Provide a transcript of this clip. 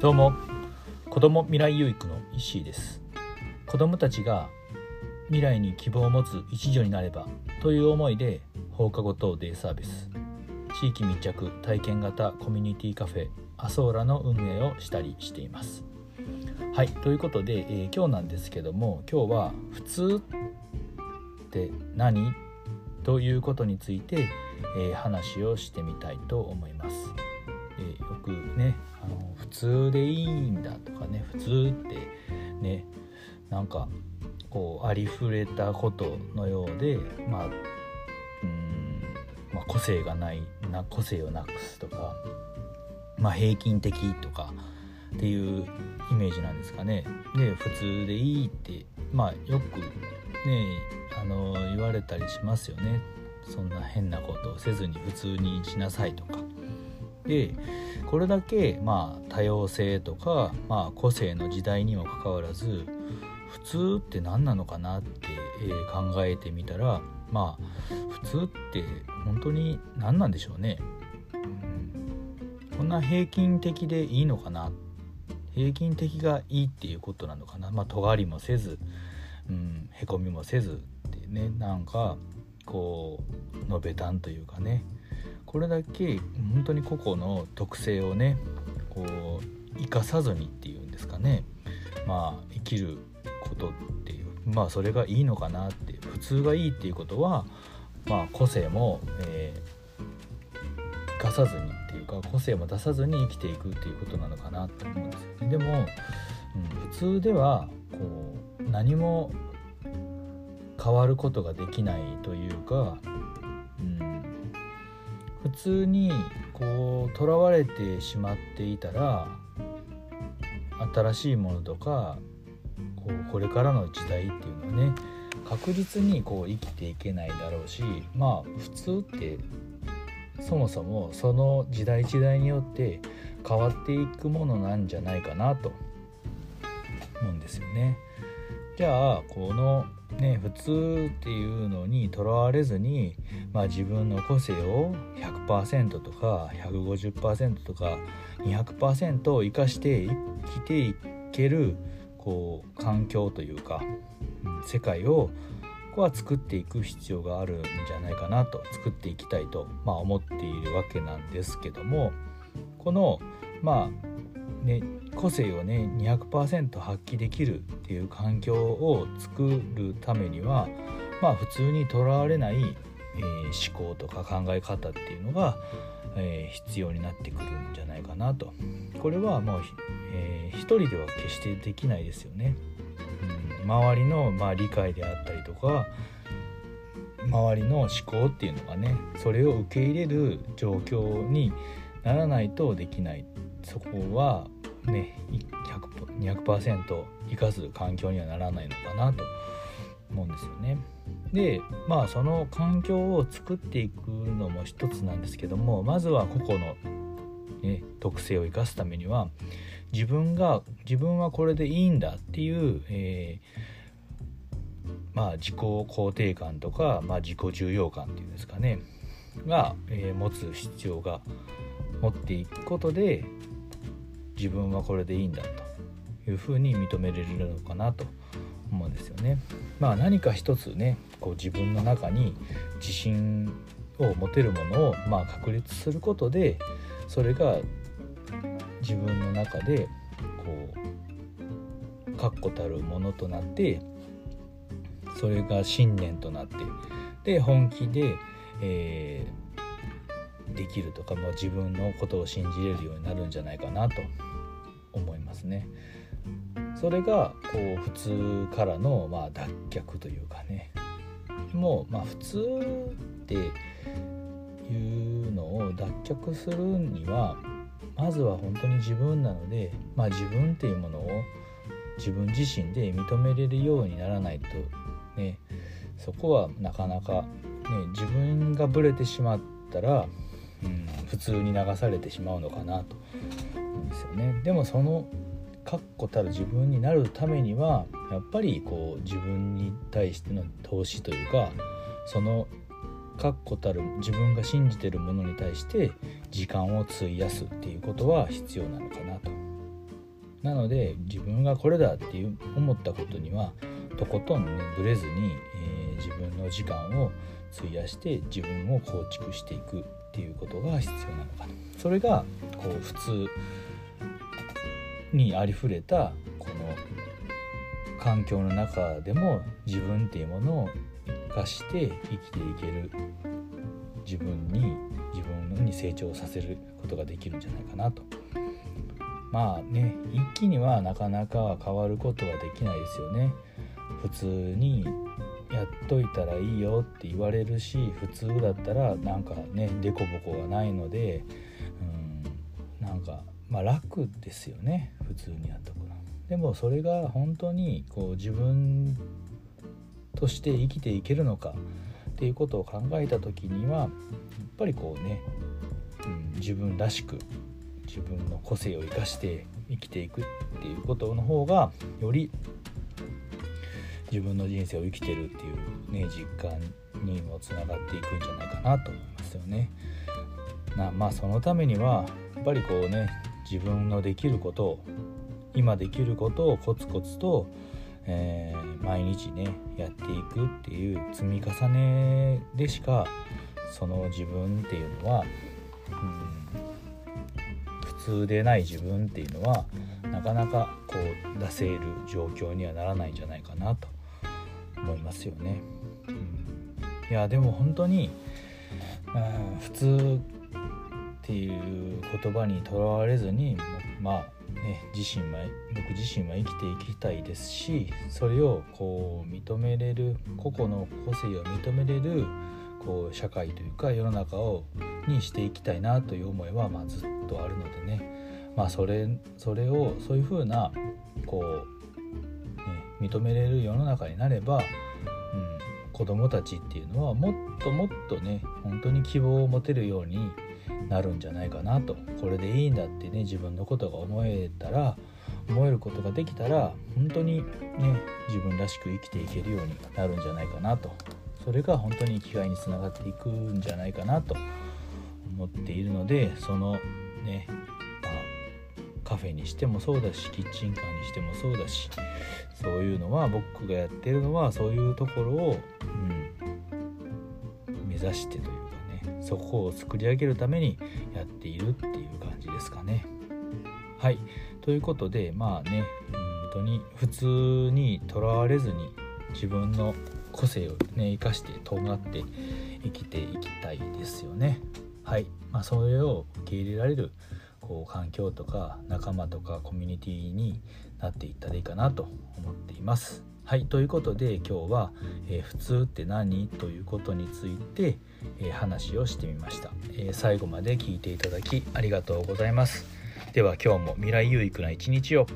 どうも子ども未来有育の石井です子どもたちが未来に希望を持つ一助になればという思いで放課後等デイサービス地域密着体験型コミュニティカフェアソーラの運営をしたりしていますはいということで、えー、今日なんですけども今日は「普通って何?」ということについて、えー、話をしてみたいと思います。えー、よくねあの普通でいいんだとかね普通ってねなんかこうありふれたことのようでまあうんまあ、個性がないな個性をなくすとか、まあ、平均的とかっていうイメージなんですかね。で普通でいいってまあよくねあの言われたりしますよね。そんな変なことをせずに普通にしなさいとか。でこれだけまあ多様性とか、まあ、個性の時代にもかかわらず普通って何なのかなって、え、考えてみたらまあ普通って本当に何なんでしょうね。こんな平均的でいいのかな。平均的がいいっていうことなのかな。まあ尖りもせず、うん、へこみもせずってね。なんかこうのべたんというかね。これだけ本当に個々の特性をねこう生かさずにっていうんですかねまあ生きることっていうまあそれがいいのかなって普通がいいっていうことはまあ個性も、えー、生かさずにっていうか個性も出さずに生きていくっていうことなのかなと思うんですよね。でも、うん、普通ではこう何も変わることができないというか普通にこうとらわれてしまっていたら新しいものとかこうこれからの時代っていうのはね確実にこう生きていけないだろうしまあ普通ってそもそもその時代時代によって変わっていくものなんじゃないかなと思うんですよね。じゃあこのね普通っていうのにとらわれずに、まあ、自分の個性を100%とか150%とか200%を生かして生きていけるこう環境というか、世界をここは作っていく必要があるんじゃないかなと作っていきたいと、まあ、思っているわけなんですけどもこのまあね、個性をね200%発揮できるっていう環境を作るためにはまあ普通にとらわれない、えー、思考とか考え方っていうのが、えー、必要になってくるんじゃないかなとこれはもう、えー、一人では決してできないですよね。うん、周りの、まあ、理解であったりとか周りの思考っていうのがねそれを受け入れる状況にならないとできないそこはね200%生かす環境にはならないのかなと思うんですよね。でまあその環境を作っていくのも一つなんですけどもまずは個々の、ね、特性を生かすためには自分が自分はこれでいいんだっていう、えー、まあ自己肯定感とか、まあ、自己重要感っていうんですかねが、えー、持つ必要が持っていくことで自分はこれでいいんだというふうに認められるのかなと思うんですよね。まあ何か一つねこう自分の中に自信を持てるものをまあ確立することでそれが自分の中でこう確固たるものとなってそれが信念となってで本気で、えー、できるとか、まあ、自分のことを信じれるようになるんじゃないかなとますね。それがこう普通からのまあ脱却というかね。もうまあ普通っていうのを脱却するにはまずは本当に自分なので、まあ、自分っていうものを自分自身で認めれるようにならないとね。そこはなかなか、ね、自分がブレてしまったら、うん、普通に流されてしまうのかなと。ですよね。でもその確固たる自分になるためにはやっぱりこう自分に対しての投資というかその確固たる自分が信じてるものに対して時間を費やすっていうことは必要なのかなと。なので自分がこれだっていう思ったことにはとことんねぶれずに、えー、自分の時間を費やして自分を構築していく。っていうことが必要なのかなそれがこう普通にありふれたこの環境の中でも自分っていうものを生かして生きていける自分に自分に成長させることができるんじゃないかなと。まあね一気にはなかなか変わることはできないですよね。普通にやっといたらいいよって言われるし普通だったらなんかね凸凹がないのでうんなんかまあ楽ですよね普通にやっとくの。でもそれが本当にこう自分として生きていけるのかっていうことを考えた時にはやっぱりこうね、うん、自分らしく自分の個性を生かして生きていくっていうことの方がより自分の人生を生きてるっていうね実感にもつながっていくんじゃないかなと思いますよね。なまあそのためにはやっぱりこうね自分のできることを今できることをコツコツと、えー、毎日ねやっていくっていう積み重ねでしかその自分っていうのは、うん、普通でない自分っていうのはなかなかこう出せる状況にはならないんじゃないかなと思いますよね。うん、いやでも本当に、うん、普通っていう言葉にとらわれずにまあね自身は僕自身は生きていきたいですしそれをこう認めれる個々の個性を認めれるこう社会というか世の中をにしていきたいなという思いはまずっとあるのでねまあそれそれをそういうふうなこう認めれる世の中になれば、うん、子どもたちっていうのはもっともっとね本当に希望を持てるようになるんじゃないかなと。これでいいんだってね自分のことが思えたら思えることができたら本当にね自分らしく生きていけるようになるんじゃないかなと。それが本当に生きがいにつながっていくんじゃないかなと思っているのでそのねカフェにしてもそうだしキッチンカーにしてもそうだしそういうのは僕がやってるのはそういうところを、うん、目指してというかねそこを作り上げるためにやっているっていう感じですかね。はいということでまあね本当に普通にとらわれずに自分の個性をね生かしてとんがって生きていきたいですよね。はい、まあ、それを受け入れられるこう環境とか仲間とかコミュニティになっていったらいいかなと思っています。はいということで今日は、えー、普通って何?」ということについて、えー、話をしてみました、えー、最後まで聞いていただきありがとうございます。では今日も未来有益な一日を。